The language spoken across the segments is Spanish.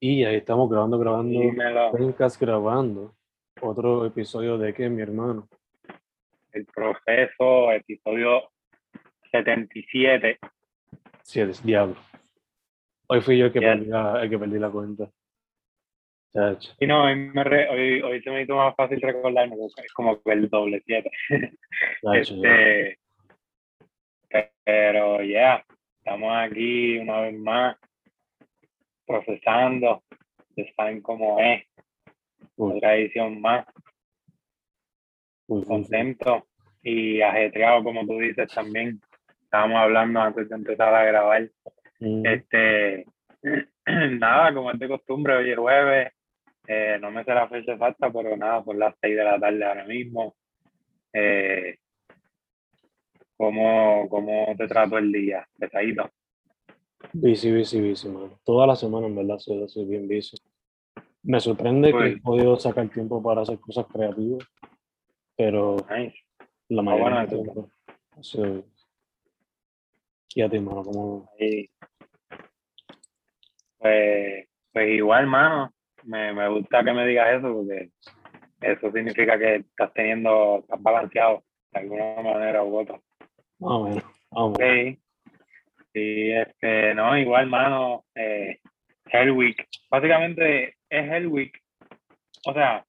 Y ahí estamos grabando, grabando. Pencas grabando otro episodio de que mi hermano. El proceso, episodio 77. Sí, es diablo. Hoy fui yo el que, perdí la, el que perdí la cuenta. Chacho. Y no, hoy, me re- hoy, hoy se me hizo más fácil recordarme, es como que el doble 7. Chacho, ya. Este, pero ya, estamos aquí una vez más, procesando, ustedes saben cómo es, Uy, otra edición más, uy, contento y ajetreado, como tú dices también. Estábamos hablando antes de empezar a grabar. Mm, Este, nada, como es de costumbre, hoy es jueves, eh, no me sé la fecha exacta, pero nada, por las seis de la tarde ahora mismo. Eh, ¿cómo, ¿Cómo te trato el día? Pesadito. Busy, busy, busy, mano. Toda la semana, en verdad, soy, soy bien busy. Me sorprende que Pues- he podido sacar tiempo para hacer cosas creativas, pero Nice. la Ah, mayoría del tiempo sido- Y a ti, mano, ¿cómo? Pues, pues igual, mano, me, me gusta que me digas eso porque eso significa que estás teniendo, estás balanceado de alguna manera u otra. Más o menos, más o menos. Sí, sí, este, no, igual, mano, eh, Hell Week. Básicamente es Hell Week, o sea,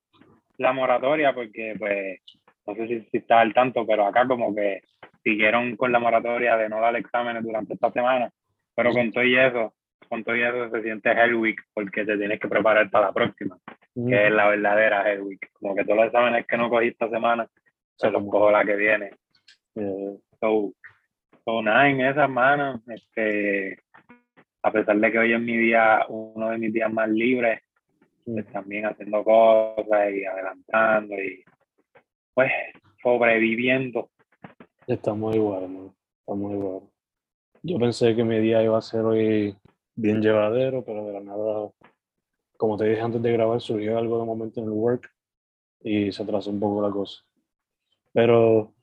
la moratoria, porque, pues, no sé si, si estás al tanto, pero acá como que siguieron con la moratoria de no dar exámenes durante esta semana, pero con todo y eso, con todo y eso se siente Hell Week, porque te tienes que preparar para la próxima, que es la verdadera Hell Week. Como que todos los exámenes que no cogí esta semana, se los cojo la que viene. Eh, So, so nada, en esas manos, este, a pesar de que hoy es mi día, uno de mis días más libres, pues también haciendo cosas y adelantando y pues sobreviviendo. Estamos igual, mano. Estamos igual. Yo pensé que mi día iba a ser hoy bien llevadero, pero de la nada, como te dije antes de grabar, surgió algo de momento en el work y se atrasó un poco la cosa. Pero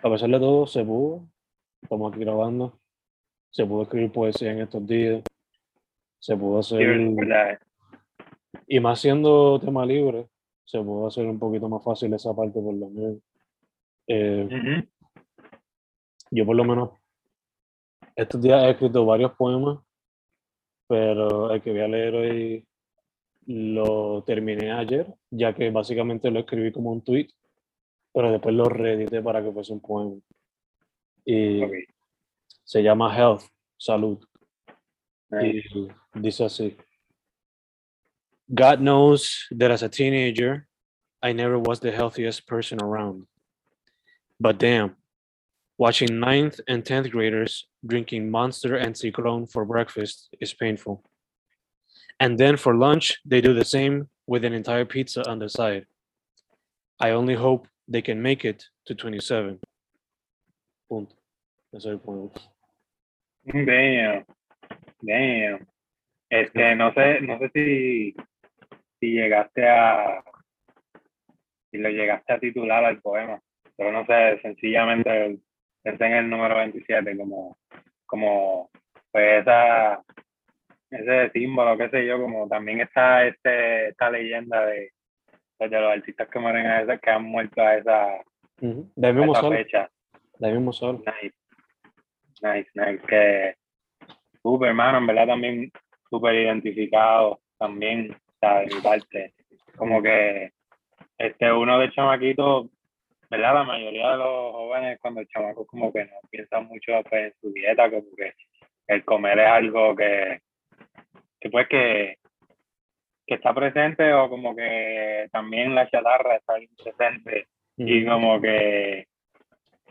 a pesar de todo, se pudo. Estamos aquí grabando. Se pudo escribir poesía en estos días. Se pudo hacer, y más siendo tema libre, se pudo hacer un poquito más fácil esa parte por lo menos. Eh. Yo por lo menos estos días he escrito varios poemas, pero el que voy a leer hoy lo terminé ayer, ya que básicamente lo escribí como un tweet, pero después lo reedité para que fuese un poema. Y Ok, se llama Health, Salud. nice. Y dice así. God knows that as a teenager, I never was the healthiest person around. But damn, watching ninth and 10th graders drinking Monster and Cyclone for breakfast is painful. And then for lunch, they do the same with an entire pizza on the side. I only hope they can make it to 27. Punto. Ese es el poema. Damn, damn. Este, no sé, no sé si, si llegaste a, si lo llegaste a titular al poema, pero no sé, sencillamente pensé en el número 27 como, como, pues esa, ese símbolo, qué sé yo, como también está este, esta leyenda de, pues, de los artistas que mueren a esa, que han muerto a esa. De a mismo esa fecha. De ahí mismo sale. Nice, nice, nice. Que súper, hermano, en verdad también súper identificado también, o sea, de mi parte. Como que este uno de chamaquito, ¿verdad? La mayoría de los jóvenes cuando el chamaco como que no piensan mucho pues, en su dieta, como que el comer es algo que, que pues que, que está presente o como que también la chatarra está presente y como que,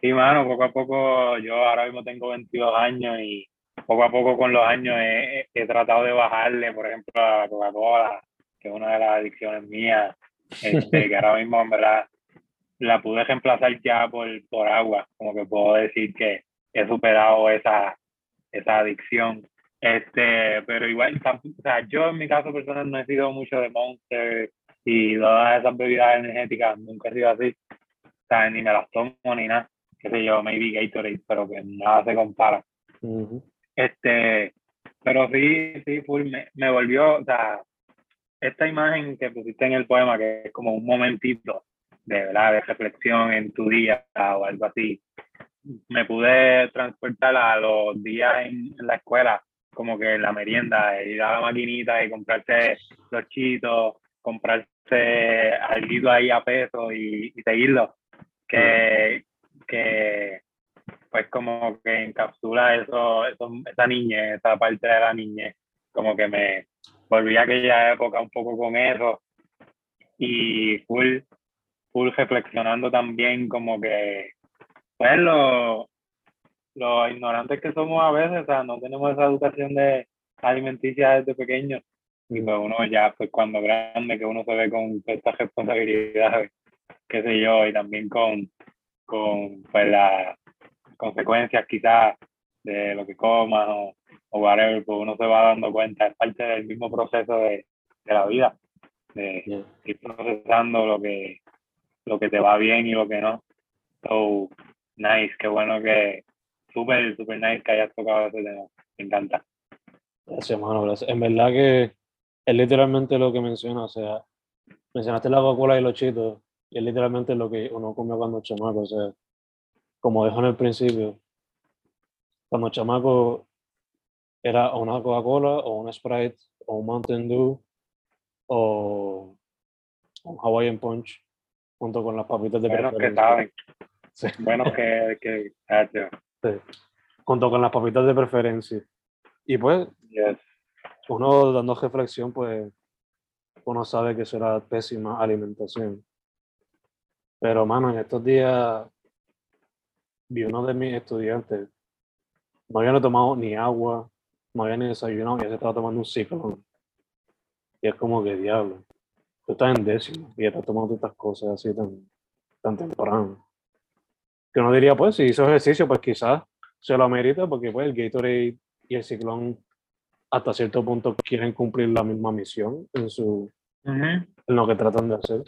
sí, mano, poco a poco, yo ahora mismo tengo 22 años y poco a poco con los años he, he tratado de bajarle, por ejemplo, a la Coca-Cola, que es una de las adicciones mías, este, que ahora mismo en verdad la pude reemplazar ya por, por agua, como que puedo decir que he superado esa, esa adicción. Este, pero igual, o sea, yo en mi caso personal no he sido mucho de Monster y todas esas bebidas energéticas, nunca he sido así. O sea, ni me las tomo ni nada. Qué sé yo, maybe Gatorade, pero que nada se compara. Ujú. Este, pero sí, sí, full, me, me volvió, o sea, esta imagen que pusiste en el poema, que es como un momentito de, ¿verdad? de reflexión en tu día o algo así, me pude transportar a los días en, la escuela, como que en la merienda, ir a la maquinita y comprarse los chitos, comprarse algo ahí a peso y, seguirlo. Que, que pues como que encapsula eso, eso, esa niñez, esa parte de la niñez, como que me volví a aquella época un poco con eso y full, full reflexionando también como que pues lo, los ignorantes que somos a veces, o sea, no tenemos esa educación de alimenticia desde pequeño. Y pues uno ya, pues cuando grande, que uno se ve con estas responsabilidades, qué sé yo, y también con, con pues las consecuencias quizás de lo que comas o, o whatever, pues uno se va dando cuenta, es parte del mismo proceso de, de la vida, de ir procesando lo que, lo que te va bien y lo que no. So, nice, qué bueno que, súper, súper nice que hayas tocado ese tema, me encanta. Gracias, mano, gracias. En verdad que es literalmente lo que menciona, o sea, mencionaste la Coca-Cola y los chitos, y es literalmente lo que uno come cuando es chamaco, o sea, como dijo en el principio, cuando chamaco era una Coca-Cola o una Sprite o un Mountain Dew o un Hawaiian Punch junto con las papitas de Bueno, que saben. Bueno, que, que, junto con las papitas de preferencia. Y pues, uno dando reflexión, pues, uno sabe que será pésima alimentación. Pero, mano, en estos días vi uno de mis estudiantes, no había tomado ni agua, no había ni desayunado, ya se estaba tomando un ciclo. Y es como que diablo. Tú estás en décimo y estás tomando estas cosas así tan, tan temprano que uno diría, pues, si hizo ejercicio, pues quizás se lo amerita, porque pues el Gatorade y el Ciclón hasta cierto punto quieren cumplir la misma misión en, su, en lo que tratan de hacer.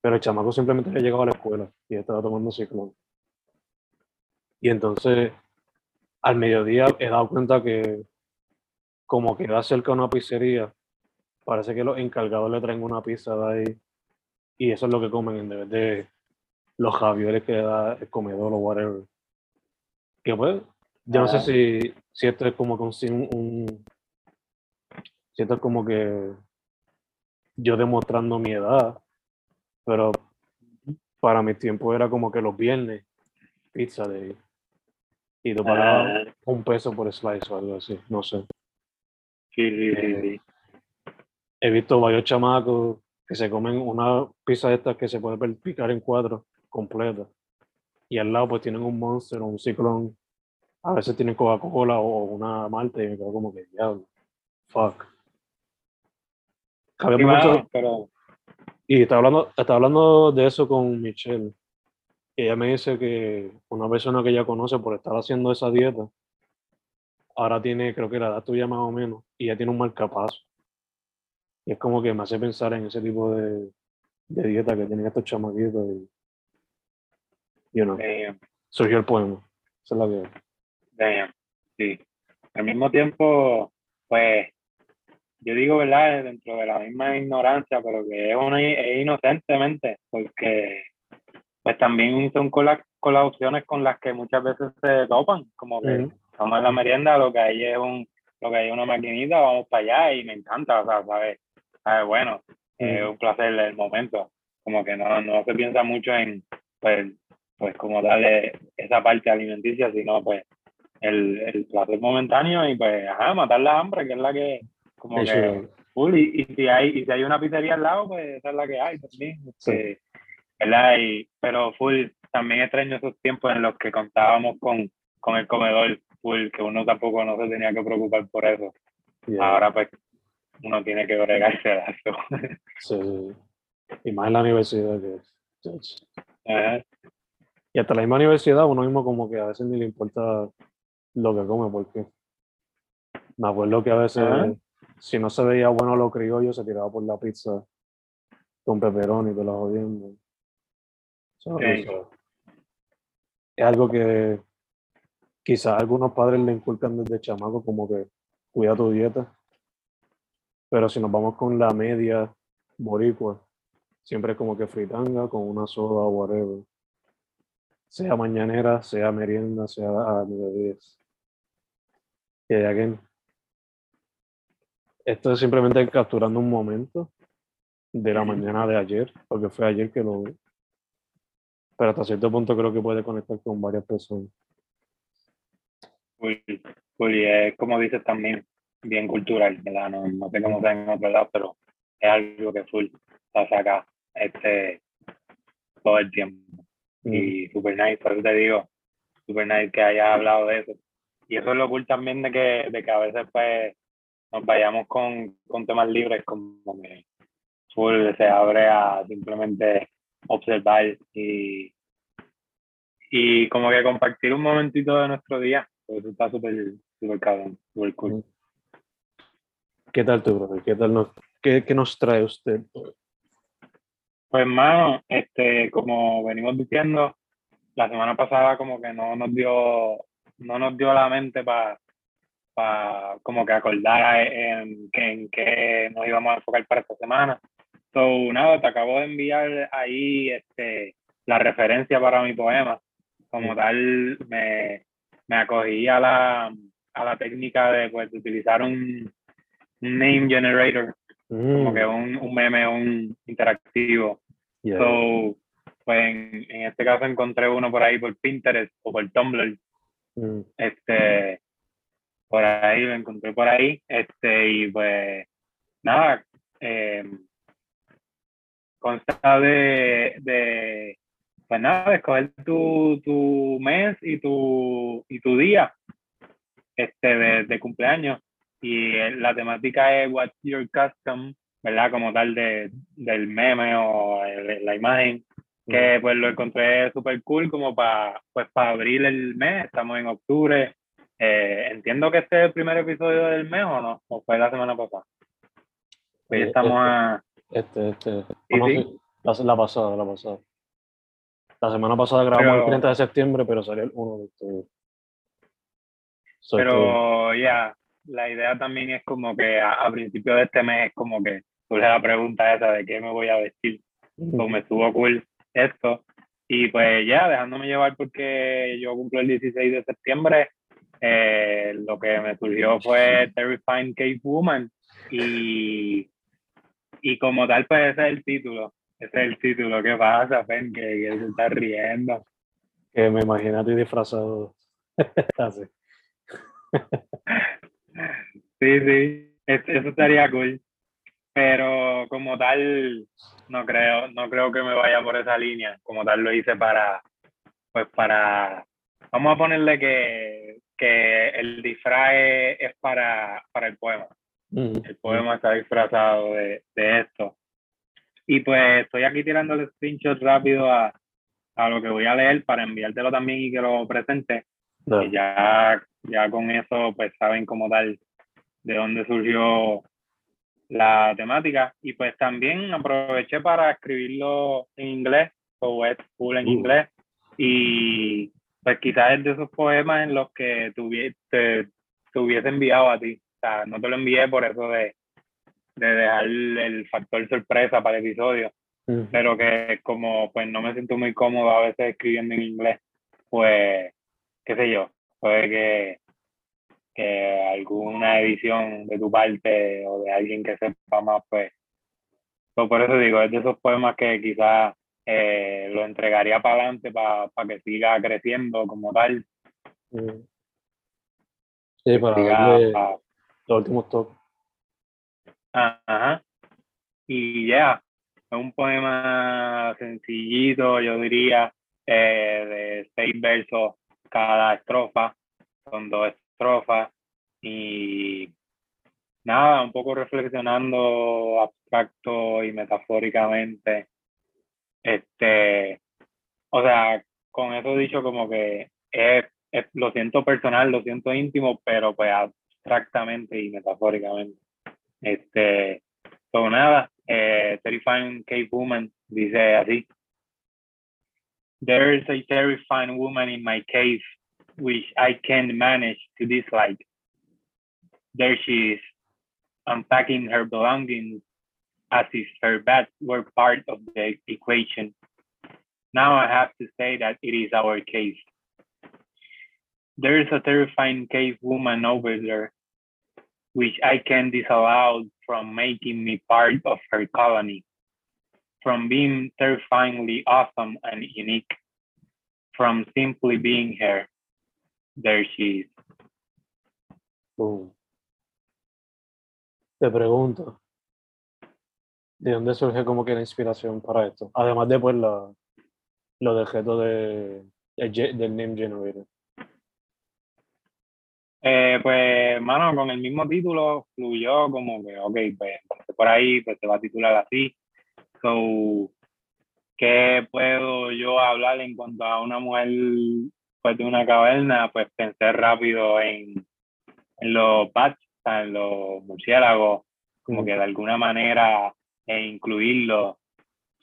Pero el chamaco simplemente ha llegado a la escuela y estaba tomando Ciclón. Y entonces, al mediodía he dado cuenta que como queda cerca una pizzería, parece que los encargados le traen una pizza de ahí y eso es lo que comen en vez de los javioles que da el comedor o whatever. Que pues, yo no sé si, si esto es como que un, un, si esto es como que yo demostrando mi edad, pero para mi tiempo era como que los viernes, pizza de y tú pagabas ah. un peso por slice o algo así, no sé. Sí, sí, sí, eh, He visto varios chamacos que se comen una pizza de estas que se puede picar en cuatro completa. Y al lado pues tienen un Monster o un Ciclón. A veces tienen Coca-Cola o una Malta y me quedo como que, diablo, fuck. mucho, pero... Y estaba hablando, estaba hablando de eso con Michelle. Y ella me dice que una persona que ella conoce por estar haciendo esa dieta, ahora tiene, creo que la edad tuya más o menos, y ya tiene un marcapaso. Y es como que me hace pensar en ese tipo de, de dieta que tienen estos chamaquitos. Y, you know, surgió el poema. Esa es la vida. Sí. Al mismo tiempo, pues, yo digo, ¿verdad? Dentro de la misma ignorancia, pero que es, una, es inocentemente, porque pues también son con, las con las opciones con las que muchas veces se topan, como que vamos a la merienda, lo que hay es un, lo que hay una maquinita, vamos para allá y me encanta, o sea, ¿sabes? Bueno, es un placer el momento, como que no, no se piensa mucho en, pues, pues como darle esa parte alimenticia, sino pues el, el placer momentáneo y pues, ajá, matar la hambre, que es la que, como que, y, y, si hay, y si hay una pizzería al lado, pues esa es la que hay también, este, ¿verdad? Y, pero full, también extraño esos tiempos en los que contábamos con, con el comedor full, que uno tampoco no se tenía que preocupar por eso. Ahora pues uno tiene que bregarse a eso. Sí, y más en la universidad que Ajá. Y hasta la misma universidad, uno mismo como que a veces ni le importa lo que come, porque me acuerdo que a veces, si no se veía bueno lo criollo, se tiraba por la pizza con pepperoni y te la jodiendo. es algo que quizás algunos padres le inculcan desde chamaco, como que cuida tu dieta. Pero si nos vamos con la media boricua, siempre es como que fritanga con una soda o whatever. Sea mañanera, sea merienda, sea a mediodía. Y again, esto es simplemente capturando un momento de la mañana de ayer, porque fue ayer que lo vi. Pero hasta cierto punto creo que puede conectar con varias personas. Uy, uy, es como dices también, bien cultural, ¿verdad? No, no sé cómo sea en otro lado, pero es algo que full pasa acá este, todo el tiempo. Y super nice, por eso te digo, super nice que hayas hablado de eso. Y eso es lo cool también de que, de que a veces pues nos vayamos con, con temas libres, como que full se abre a simplemente observar y, y como que compartir un momentito de nuestro día. Eso está súper, cabrón, súper cool. ¿Qué tal tú, brother? ¿Qué tal nos, qué, qué nos trae usted? Pues hermano, este, como venimos diciendo, la semana pasada como que no nos dio, no nos dio la mente para para como que acordar en, en qué nos íbamos a enfocar para esta semana. So, nada, te acabo de enviar ahí este, la referencia para mi poema. Como tal, me, me acogí a la, a la técnica de pues, utilizar un, name generator, como que mm. un, un, meme, un interactivo. So, pues en, en, este caso encontré uno por ahí por Pinterest o por Tumblr. Mm. Este, por ahí lo encontré por ahí. Este, y pues nada, eh, consta de, de, pues nada, escoger tu, tu mes y tu, y tu día este, de, de cumpleaños. Y la temática es What's Your Custom, ¿verdad? Como tal de, del meme o la imagen, que pues lo encontré súper cool como para pues, para abrir el mes, estamos en octubre. Eh, entiendo que este es el primer episodio del mes o no, o fue la semana pasada. Pues estamos este. a este, este. La, la, pasada, la pasada. La semana pasada grabamos el 30 de septiembre, pero salió el 1 de octubre. pero ya, la idea también es como que a, principio de este mes es como que surge la pregunta esa de qué me voy a vestir. Pues me estuvo cool esto. Y pues ya, dejándome llevar porque yo cumplo el 16 de septiembre, eh, lo que me surgió fue Terrifying Cave Woman. Y y como tal, pues ese es el título. Ese es el título. ¿Qué pasa, Fen? Que, que se está riendo. Que me imagino a ti disfrazado así. sí, sí. Eso estaría cool. Pero como tal, no creo, no creo que me vaya por esa línea. Como tal lo hice para, pues para, vamos a ponerle que, que el disfraz es para, para el poema. El poema está disfrazado de, de, esto. Y pues estoy aquí tirando el screenshot rápido a, a, lo que voy a leer para enviártelo también y que lo presente. Y ya, ya con eso pues saben como tal de dónde surgió la temática. Y pues también aproveché para escribirlo en inglés, o es full en uh. inglés. Y pues quizás es de esos poemas en los que te, te hubiese enviado a ti. Sea, no te lo envié por eso de, de dejar el factor sorpresa para el episodio, pero que como pues no me siento muy cómodo a veces escribiendo en inglés, pues, qué sé yo, puede que, que alguna edición de tu parte o de alguien que sepa más, pues, pues por eso digo, es de esos poemas que quizás eh, lo entregaría para adelante para que siga creciendo como tal. Sí, para los últimos toques. Ajá. Y ya, es un poema sencillito, yo diría, eh, de seis versos cada estrofa, son dos estrofas. Y nada, un poco reflexionando abstracto y metafóricamente. Este, o sea, con eso dicho como que es, lo siento personal, lo siento íntimo, pero pues abstractamente y metafóricamente. Este, todo nada, eh, Terrifying Cave Woman dice así. There is a terrifying woman in my cave which I can't manage to dislike. there she is, unpacking her belongings as if her bats were part of the equation. Now I have to say that it is our case. There is a terrifying cave woman over there, which I can disallow from making me part of her colony, from being terrifyingly awesome and unique, from simply being here. There she is. Boom. Te pregunto, ¿de dónde surge como que la inspiración para esto? Además de pues la, lo del reto de, del name generator. Eh, pues, mano, con el mismo título fluyó como que, ok, pues por ahí, pues se va a titular así. So, ¿qué puedo yo hablar en cuanto a una mujer pues, de una caverna? Pues pensé rápido en, en los bats, en los murciélagos, como que de alguna manera e incluirlo.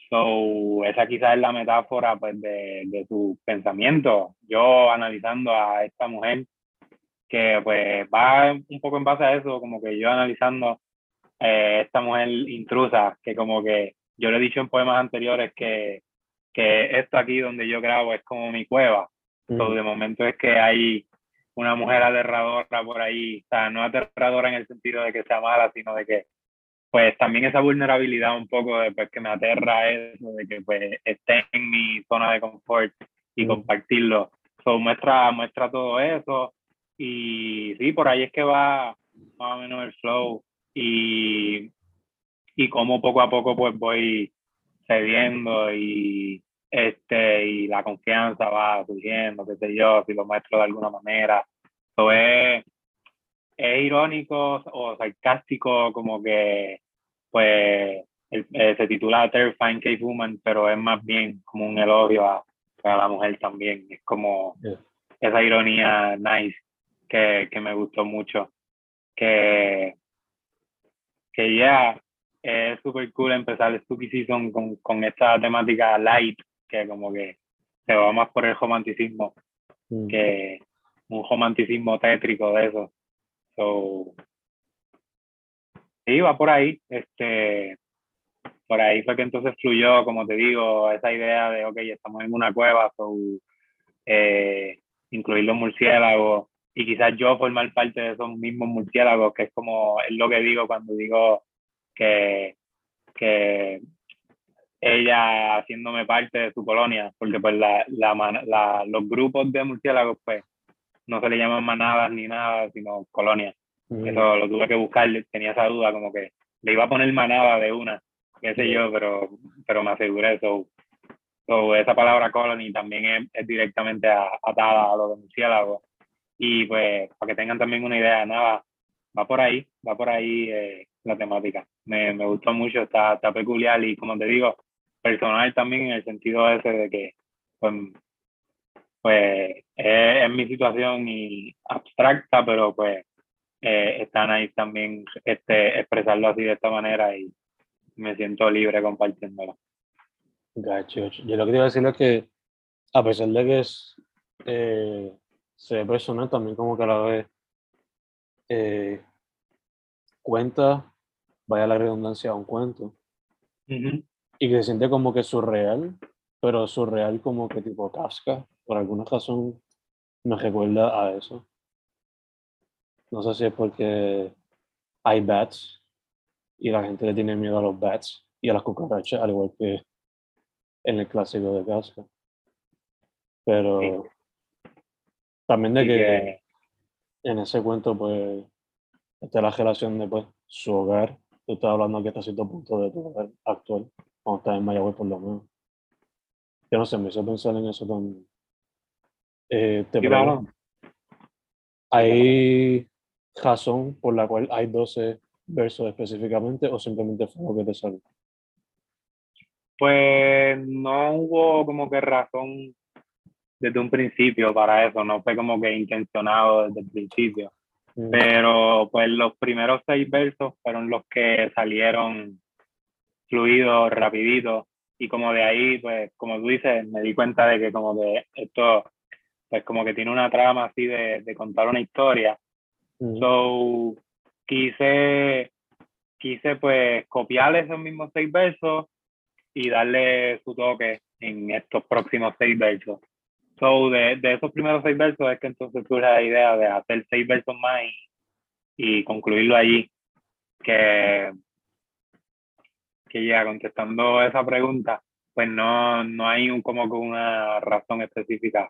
So, esa quizás es la metáfora pues, de, de sus pensamientos. Yo analizando a esta mujer que pues va un poco en base a eso, como que yo analizando eh, esta mujer intrusa, que como que yo le he dicho en poemas anteriores que, que esto aquí donde yo grabo es como mi cueva. So, de momento es que hay una mujer aterradora por ahí, o sea, no aterradora en el sentido de que sea mala, sino de que pues también esa vulnerabilidad un poco de pues, que me aterra eso, de que pues esté en mi zona de confort y Mm. compartirlo. So, muestra, muestra todo eso y sí, por ahí es que va más o menos el flow y, y cómo poco a poco pues voy cediendo y este y la confianza va surgiendo, qué sé yo, si lo muestro de alguna manera. Eso es, es irónico o sarcástico, como que pues el- eh, se titula Terrifying Cave Woman, pero es más bien como un elogio a, a la mujer también. Es como Yeah. esa ironía nice que, que me gustó mucho. Que, que ya es súper cool empezar el Spooky Season con, con esta temática light, que como que se va más por el romanticismo Mm. que un romanticismo tétrico de eso. So, sí, va por ahí. Este, por ahí fue que entonces fluyó, como te digo, esa idea de, ok, estamos en una cueva, so, eh, incluir los murciélagos y quizás yo formar parte de esos mismos murciélagos, que es como, es lo que digo cuando digo que, que ella haciéndome parte de su colonia, porque pues la, la, la- los grupos de murciélagos pues no se le llaman manadas ni nada, sino colonias. Mm. Eso lo tuve que buscar, tenía esa duda, como que le iba a poner manada de una, qué sé Sí. yo, pero, pero me aseguré. So, so, esa palabra colony también es, es directamente a- atada a lo de murciélago. Y pues, para que tengan también una idea, nada, va por ahí, va por ahí eh, la temática. Me, me gustó mucho, está, está peculiar y como te digo, personal también en el sentido ese de que, pues, pues es, es mi situación y abstracta, pero pues eh, están ahí también este, expresarlo así de esta manera y me siento libre compartiéndolo. Gacho. Yo lo que te iba a decir es que, a pesar de que es, eh, se ve personal, también como que a la vez eh, cuenta, vaya la redundancia, un cuento, y que se siente como que surreal, pero surreal como que tipo Kafka, por alguna razón me recuerda a eso. No sé si es porque hay bats y la gente le tiene miedo a los bats y a las cucarachas, al igual que en el clásico de Kafka. Pero también de que que, en ese cuento, pues, está la relación de pues, su hogar. Tú estás hablando aquí hasta cierto punto de tu hogar actual, cuando estás en Mayagüez por lo menos. Yo no sé, me hizo pensar en eso también. Eh, te pregunto, ¿hay razón por la cual hay 12 versos específicamente o simplemente fue lo que te salió? pues no hubo como que razón desde un principio para eso, no fue como que intencionado desde el principio. Mm, Pero pues los primeros seis versos fueron los que salieron fluidos, rapiditos. Y como de ahí, pues como tú dices, me di cuenta de que como que esto, pues como que tiene una trama así de, de contar una historia. mm, So, quise, quise pues copiar esos mismos seis versos y darle su toque en estos próximos seis versos. So, de, de esos primeros seis versos es que entonces surge la idea de hacer seis versos más y, y concluirlo allí. Que, que ya contestando esa pregunta, pues no, no hay un, como que una razón específica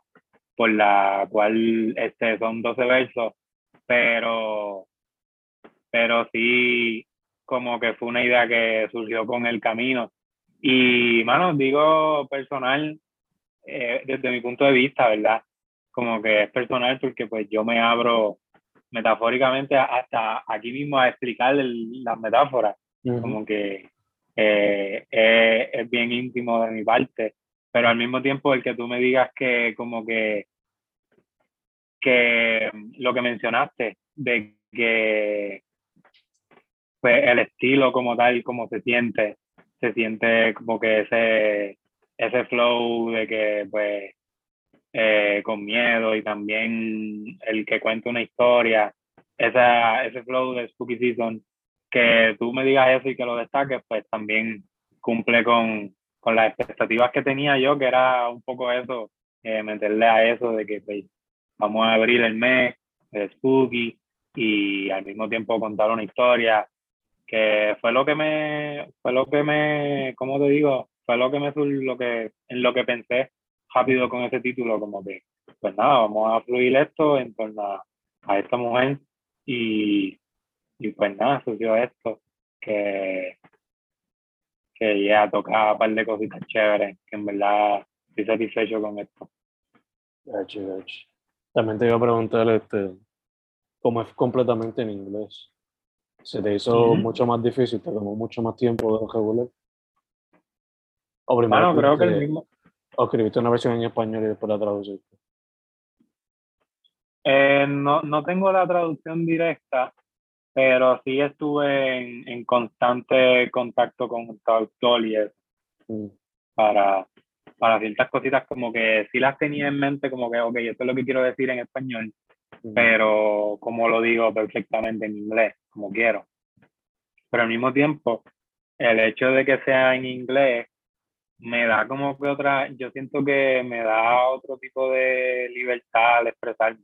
por la cual este, son 12 versos, pero, pero sí como que fue una idea que surgió con el camino. Y, mano, digo personal, eh, desde mi punto de vista, ¿verdad? Como que es personal porque pues yo me abro metafóricamente hasta aquí mismo a explicar las metáforas. Como que eh, es bien íntimo de mi parte pero al mismo tiempo el que tú me digas que como que, que lo que mencionaste, de que pues, el estilo como tal, como se siente, se siente como que ese, ese flow de que pues eh, con miedo y también el que cuenta una historia, esa, ese flow de Spooky Season, que tú me digas eso y que lo destaques, pues también cumple con, con las expectativas que tenía yo, que era un poco eso, eh, meterle a eso de que pues, vamos a abrir el mes de Spooky y al mismo tiempo contar una historia, que fue lo que me, fue lo que me, ¿cómo te digo? Fue lo que me, lo que, en lo que pensé rápido con ese título, como que, pues nada, vamos a fluir esto en torno a, a esta mujer y, y pues nada, surgió esto, que que ya tocaba un par de cositas chéveres, que en verdad estoy satisfecho con esto. También te iba a preguntar, este, ¿cómo es completamente en inglés? ¿Se te hizo mucho más difícil? ¿Te tomó mucho más tiempo de regular? O primero creo que el mismo... ¿O escribiste una versión en español y después la traduciste? Eh, no, no tengo la traducción directa, pero sí estuve en, en constante contacto con el traductor y eso, mm. para, para ciertas cositas como que sí las tenía en mente, como que, ok, esto es lo que quiero decir en español, mm. pero como lo digo perfectamente en inglés, como quiero. Pero al mismo tiempo, el hecho de que sea en inglés me da como que otra, yo siento que me da otro tipo de libertad al expresarme,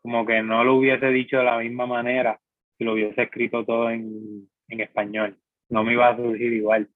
como que no lo hubiese dicho de la misma manera si lo hubiese escrito todo en, en español. No me iba a surgir igual.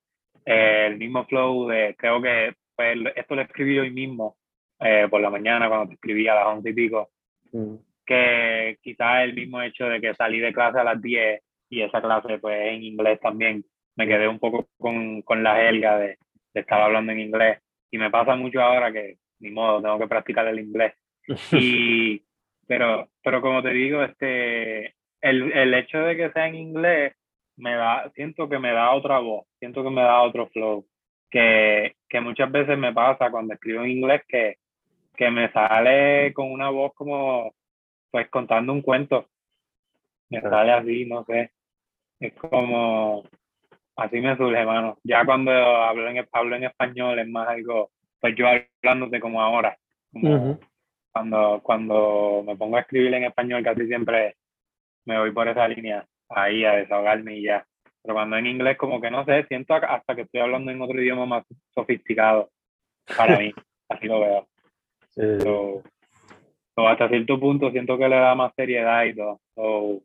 Eh, el mismo flow de, creo que pues, esto lo escribí hoy mismo, eh, por la mañana, cuando te escribí a las once y pico, mm. que quizás el mismo hecho de que salí de clase a las 10 y esa clase pues en inglés también, me quedé un poco con, con la jerga de, de estar hablando en inglés. Y me pasa mucho ahora que, ni modo, tengo que practicar el inglés. Y, pero, pero como te digo, este, el, el hecho de que sea en inglés me da, siento que me da otra voz, siento que me da otro flow, que, que muchas veces me pasa cuando escribo en inglés que, que me sale con una voz como, pues contando un cuento, me sale así, no sé, es como, así me surge, hermano. Ya cuando hablo en, hablo en español es más algo, pues yo hablándote como ahora, como cuando, cuando me pongo a escribir en español casi siempre me voy por esa línea ahí a desahogarme y ya. Pero cuando en inglés, como que no sé, siento hasta que estoy hablando en otro idioma más sofisticado para mí, así lo veo. Sí. hasta cierto punto siento que le da más seriedad y todo. So,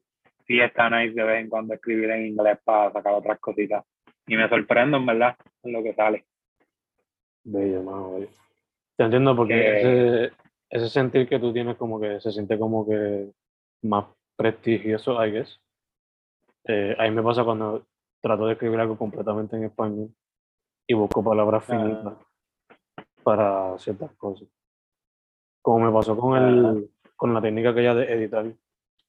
sí está nice de vez en cuando escribir en inglés para sacar otras cositas. Y me sorprendo, en verdad, en lo que sale. Bello, más Te entiendo porque ese, ese sentir que tú tienes como que se siente como que más prestigioso, I guess. Eh, a mí me pasa cuando trato de escribir algo completamente en español y busco palabras finitas para ciertas cosas. Como me pasó con, el, con la técnica que ya de editar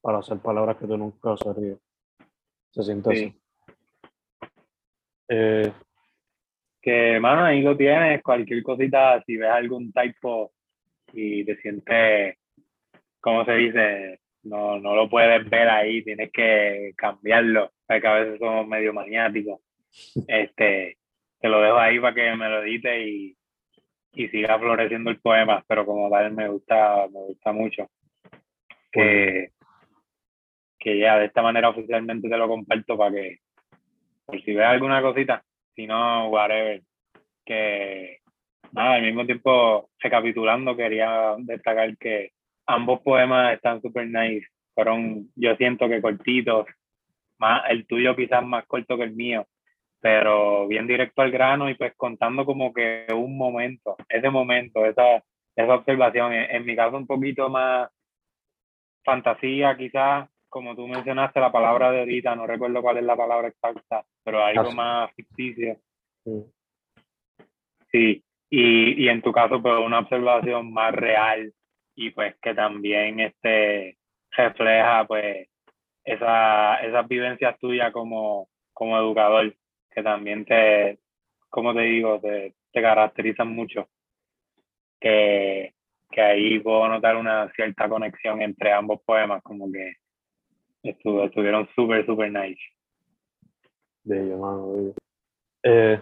para hacer palabras que tú nunca usarías. Se siente así. Eh, que, mano, ahí lo tienes, cualquier cosita, si ves algún typo y te sientes, ¿cómo se dice? No, no lo puedes ver ahí, tienes que cambiarlo, porque a veces somos medio maniáticos. Este, te lo dejo ahí para que me lo edite y, y siga floreciendo el poema, pero como tal me gusta, me gusta mucho. Que, que ya de esta manera oficialmente te lo comparto para que, por si ves alguna cosita, si no, whatever, que nada, al mismo tiempo, recapitulando, quería destacar que ambos poemas están super nice, fueron, yo siento que cortitos, más el tuyo quizás más corto que el mío, pero bien directo al grano y pues contando como que un momento, ese momento, esa, esa observación, en, en mi caso un poquito más fantasía quizás, como tú mencionaste la palabra de ahorita, no recuerdo cuál es la palabra exacta, pero algo más ficticio. Mm. Sí, y, y en tu caso, pues una observación más real y pues que también este, refleja pues esa, esas vivencias tuyas como, como educador, que también te, como te digo, te, te caracterizan mucho. Que, que ahí puedo notar una cierta conexión entre ambos poemas, como que estuvo, estuvieron súper, súper nice. Bello, mano, bello. Eh,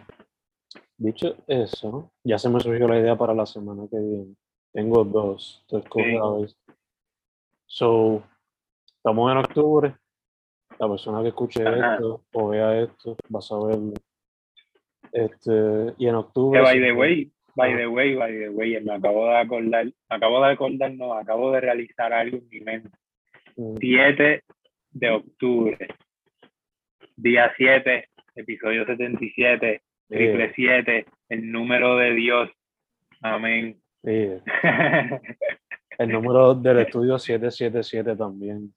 dicho eso, ya se me surgió la idea para la semana que viene. Tengo dos, Sí. a ver. So, estamos en octubre. La persona que escuche Ajá. esto o vea esto va a saberlo. Este, y en Que octubre. by the way, by Ah. the way, by the way, me acabo de acordar, me acabo de acordar, no, acabo de realizar algo en mi mente. Mm, 7 de octubre, día 7, episodio 77, triple eh, 7, el número de Dios. Amén. Eh, el número del estudio 777 también,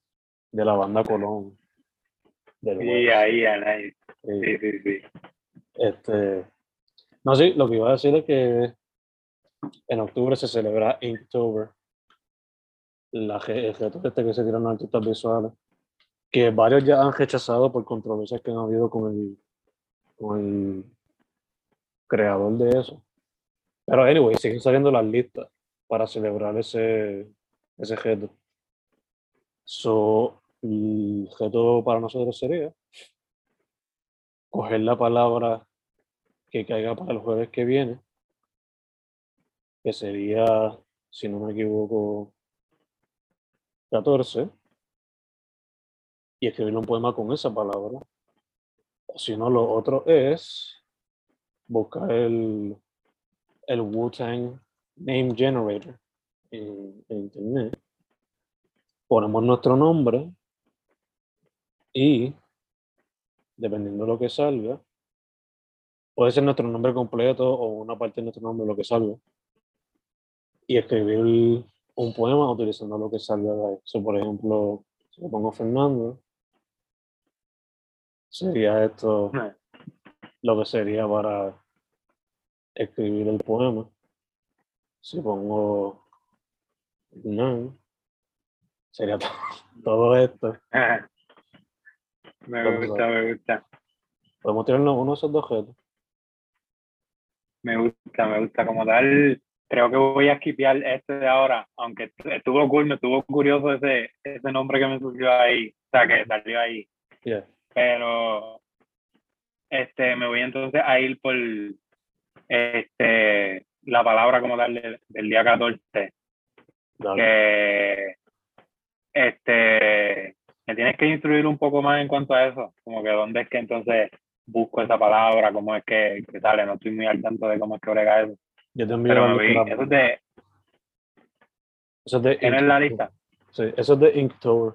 de la banda Colón. Del West. ahí, ahí. Sí, sí, sí. Este, no, sí, lo que iba a decir es que en octubre se celebra Inktober, la, el reto este que se tiran artistas visuales, que varios ya han rechazado por controversias que han habido con el, con el creador de eso. Pero anyway, siguen saliendo las listas para celebrar ese, ese reto. So, el reto para nosotros sería coger la palabra que caiga para el jueves que viene, que sería, si no me equivoco, 14, y escribir un poema con esa palabra. O si no, lo otro es buscar el, el Wu-Tang Name Generator en, en internet. Ponemos nuestro nombre y dependiendo de lo que salga, puede ser nuestro nombre completo o una parte de nuestro nombre, lo que salga, y escribir un poema utilizando lo que salga de ahí. So, por ejemplo, si le pongo Fernando, sería esto lo que sería para escribir el poema. Si pongo Hernán, sería to- todo esto. me gusta, me gusta. Podemos tirarnos uno de esos dos objetos. Me gusta, me gusta. Como tal, creo que voy a skipear este de ahora, aunque estuvo cool, me estuvo curioso ese, ese nombre que me surgió ahí, o sea, que salió ahí. Yeah. Pero este, me voy entonces a ir por este, la palabra como tal del, del día 14, Dale. que este, me tienes que instruir un poco más en cuanto a eso, como que dónde es que entonces busco esa palabra, cómo es que, que sale, no estoy muy al tanto de cómo es que brega eso. Yo te envío Pero vi, eso es de, Eso es de ¿tienes la lista? Sí, eso es de Inktober.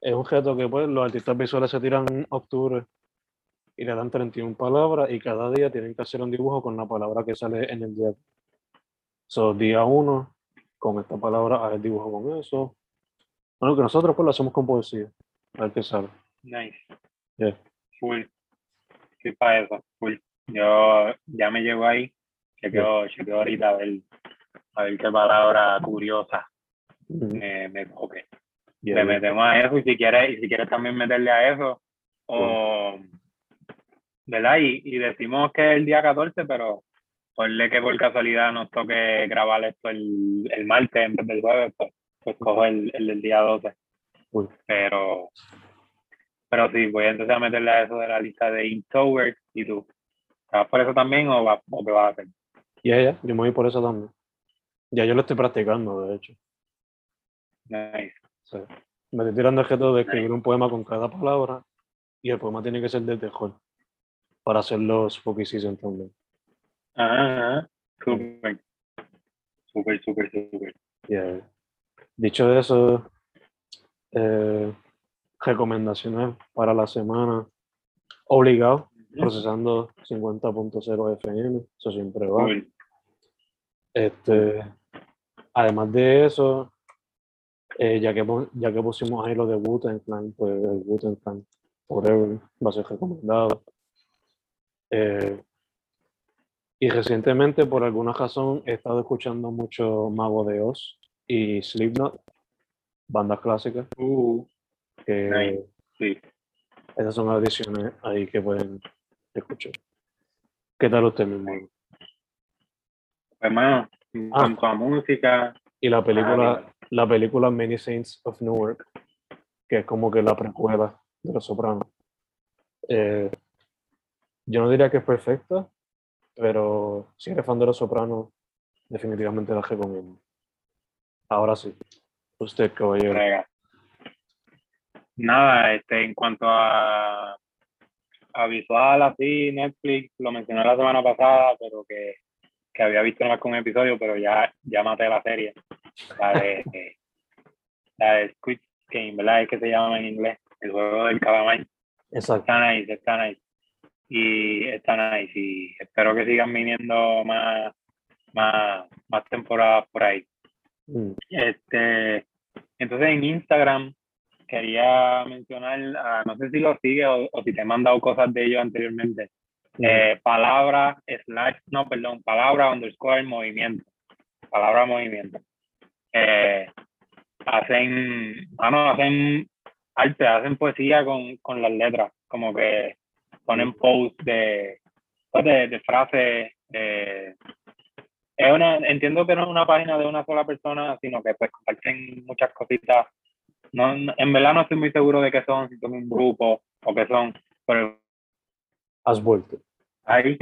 Es un reto que pues, los artistas visuales se tiran en octubre y le dan 31 palabras y cada día tienen que hacer un dibujo con la palabra que sale en el día. So, día uno, con esta palabra, haz el dibujo con eso. Bueno, que nosotros pues lo hacemos con poesía. A ver qué sale. Nice. Yeah. Full. Sí, para eso. Full. Yo ya me llevo ahí. Chequeo, chequeo ahorita a ver, a ver qué palabra curiosa Ujú. me, me toque. Yeah, Le yeah. metemos a eso y si quieres, y si quieres también meterle a eso. O, ¿verdad? Y, y decimos que es el día 14, pero ponle que por casualidad nos toque grabar esto el, el martes en vez del jueves, pues, pues cojo el, el del día 12. Uy. Pero, pero sí, voy entonces a meterle a eso de la lista de Inktober y tú. ¿Te vas por eso también o, va, o qué vas a hacer? Yeah, yeah, Yo me voy por eso también. Ya yo lo estoy practicando, de hecho. Nice. Sí. Me estoy tirando el reto de escribir un poema con cada palabra y el poema tiene que ser de terror para hacer los spooky season también. Ajá. Súper. Súper, súper, súper. Yeah. Dicho eso, eh, recomendaciones para la semana. Obligado, procesando 50.0 FM, eso siempre va. Cool. Este, además de eso, eh, ya, que, ya que pusimos ahí lo de Wu-Tang Clan, pues el Wu-Tang Clan Forever va a ser recomendado. Eh, y recientemente, por alguna razón, he estado escuchando mucho Mago de Oz y Slipknot, bandas clásicas, Uh, que Nice. sí. esas son adiciones ahí que pueden escuchar. ¿Qué tal usted, mi hermano? Hermano, en Ah. cuanto a música, Y la película, Ah, la película Many Saints of Newark, que es como que la precuela de Los Sopranos. Eh, yo no diría que es perfecta, pero si eres fan de Los Sopranos, definitivamente la recomiendo. Ahora sí, usted, caballero. Nada, este, en cuanto a, a visual, así, Netflix, lo mencioné la semana pasada, pero que, que había visto más que un episodio, pero ya, ya maté la serie. La de, la de Squid Game, ¿verdad? Es que se llama en inglés, el juego del calamar. Exacto. Está nice, está nice. Y está nice. Y espero que sigan viniendo más, más, más temporadas por ahí. Mm, Este, entonces en Instagram quería mencionar, ah, no sé si lo sigue o, o si te he mandado cosas de ellos anteriormente. Eh, palabra slash, no, perdón, palabra underscore movimiento. Palabra movimiento. Eh, hacen, bueno, hacen arte, hacen poesía con, con las letras, como que ponen posts de, pues, de, de frases. eh, es una, entiendo que no es una página de una sola persona, sino que pues comparten muchas cositas. No, en verdad no estoy muy seguro de qué son, si son un grupo o qué son, pero Has vuelto. ahí,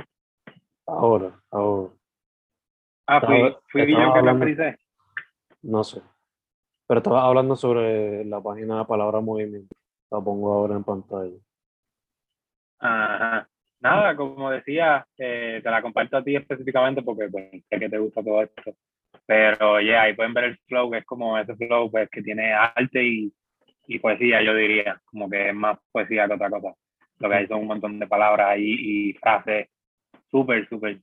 Ahora, ahora. ah, fui, fui yo que hablando- me No sé. Pero estaba hablando sobre la página de Palabra Movimiento. La pongo ahora en pantalla. Ajá. Nada, como decía, eh, te la comparto a ti específicamente porque pues, sé que te gusta todo esto. Pero ya, ahí pueden ver el flow, que es como ese flow pues, que tiene arte y, y poesía, yo diría, como que es más poesía que otra cosa. Lo que hay son un montón de palabras y frases súper, súper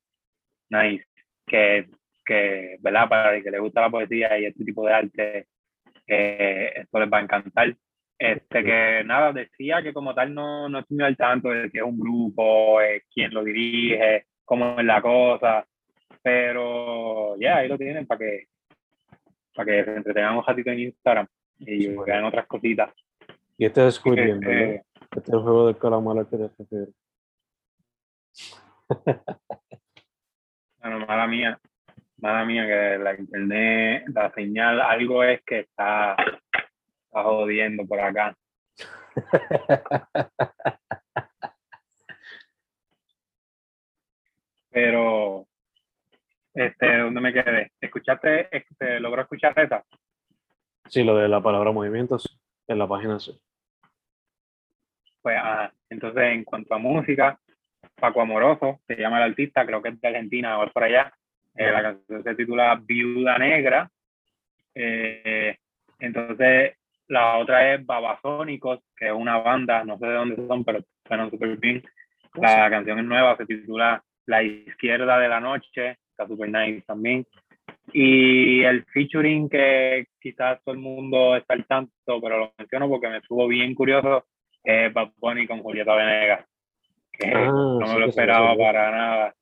nice, que, que, ¿verdad? Para el que le gusta la poesía y este tipo de arte, eh, esto les va a encantar. Este que nada, decía que como tal no, no estoy muy al tanto de que es un grupo, eh, quién lo dirige, cómo es la cosa, pero ya, ahí lo tienen para que, para que se entretengan un ratito en Instagram y vean otras cositas. Y este es Squid Game, ¿verdad? Este, Este es el juego del calamar al que te refieres. bueno, mala mía, mala mía que la internet, la señal, algo es que está, está jodiendo por acá. Pero, este, ¿dónde me quedé? ¿Escuchaste, este, logró escuchar esa? Sí, lo de la palabra movimientos en la página sí. Pues, ajá. Entonces, en cuanto a música, Paco Amoroso, se llama el artista, creo que es de Argentina o por allá. Eh, la canción se titula Viuda Negra. Eh, entonces, la otra es Babasónicos, que es una banda, no sé de dónde son, pero suenan súper bien. La canción es nueva, se titula La Izquierda de la Noche, está súper nice también. Y el featuring que quizás todo el mundo está al tanto, pero lo menciono porque me estuvo bien curioso, es Bad Bunny con Julieta Venegas, que Ah, no sí me lo esperaba resolvió. para nada.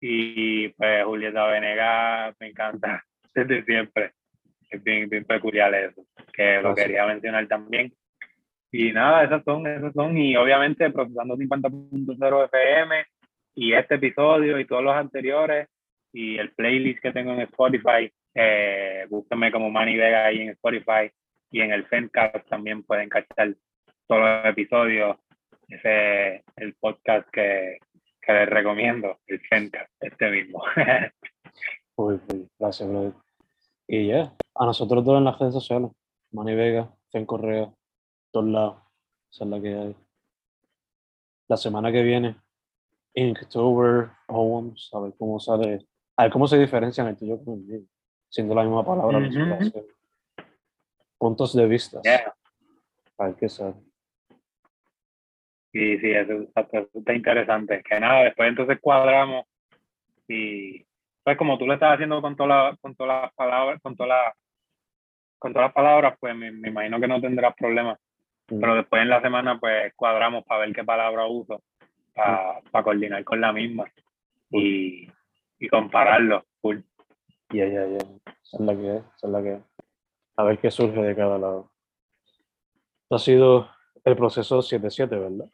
Y pues Julieta Venegas me encanta desde siempre. Es bien, bien peculiar eso, que lo Ah, quería mencionar también. Y nada, esas son, esas son, y obviamente procesando 50.0 FM y este episodio y todos los anteriores y el playlist que tengo en Spotify, eh, búsquenme como Manny Vega ahí en Spotify y en el Fencast también pueden cachar todos los episodios. Ese es el podcast que, que les recomiendo, el Fencast, este mismo. Uy, uy, gracias, brother. Y ya, a nosotros todos en las redes sociales. Manny Vega, en Correa, todos lados. Esa es la que hay. La semana que viene, Inktober, Poems, a ver cómo sale, a ver cómo se diferencian el tuyo con el mío, siendo la misma palabra. la Ujú. inspiración. Puntos de vista. Yeah. A ver qué sale. Sí, sí, eso está interesante. Que nada, después entonces cuadramos y pues como tú lo estás haciendo con todas las con todas las palabras, con todas las con todas las palabras, pues me, me imagino que no tendrás problemas. Mm. Pero después en la semana pues cuadramos para ver qué palabra uso para, para coordinar con la misma y, y compararlo. Full. Ya, ya, ya. Esa es la que es, esa es la que es. A ver qué surge de cada lado. Esto ha sido el proceso 7-7, ¿verdad?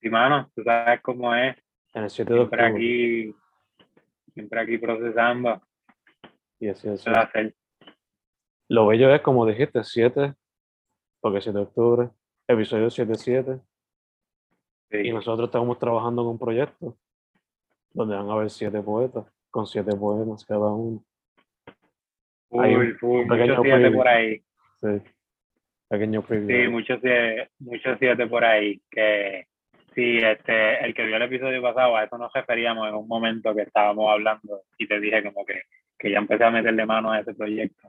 Y mano, tú sabes cómo es, En el 7 de siempre octubre. aquí, siempre aquí procesando. Y así, es. Lo bello es, como dijiste, 7, porque 7 de octubre, episodio 7-7, Sí. y nosotros estamos trabajando en un proyecto donde van a haber 7 poetas, con 7 poemas cada uno. hay un Full, full, pequeño mucho siete por ahí. Sí. Pequeño preview. Sí, muchos siete, muchos siete por ahí. Que sí, este, el que vio el episodio pasado, a eso nos referíamos en un momento que estábamos hablando y te dije como que, que ya empecé a meterle mano a ese proyecto.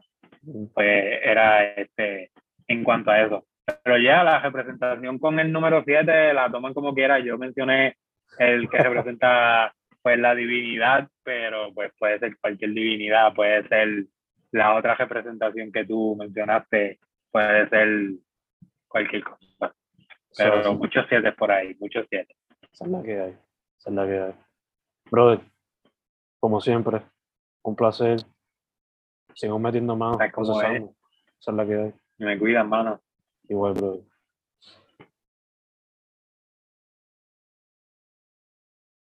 Pues era este, en cuanto a eso. Pero ya la representación con el número 7 la toman como quiera. Yo mencioné el que representa pues la divinidad, pero pues puede ser cualquier divinidad, puede ser la otra representación que tú mencionaste, puede ser cualquier cosa. Pero muchos siete por ahí, muchos siete. Esa es la que hay. Esa es la que hay. Brother, como siempre, un placer. Sigamos metiendo más Sabes cómo procesando. Esa es la que hay. Me cuidan, mano. Igual, brother.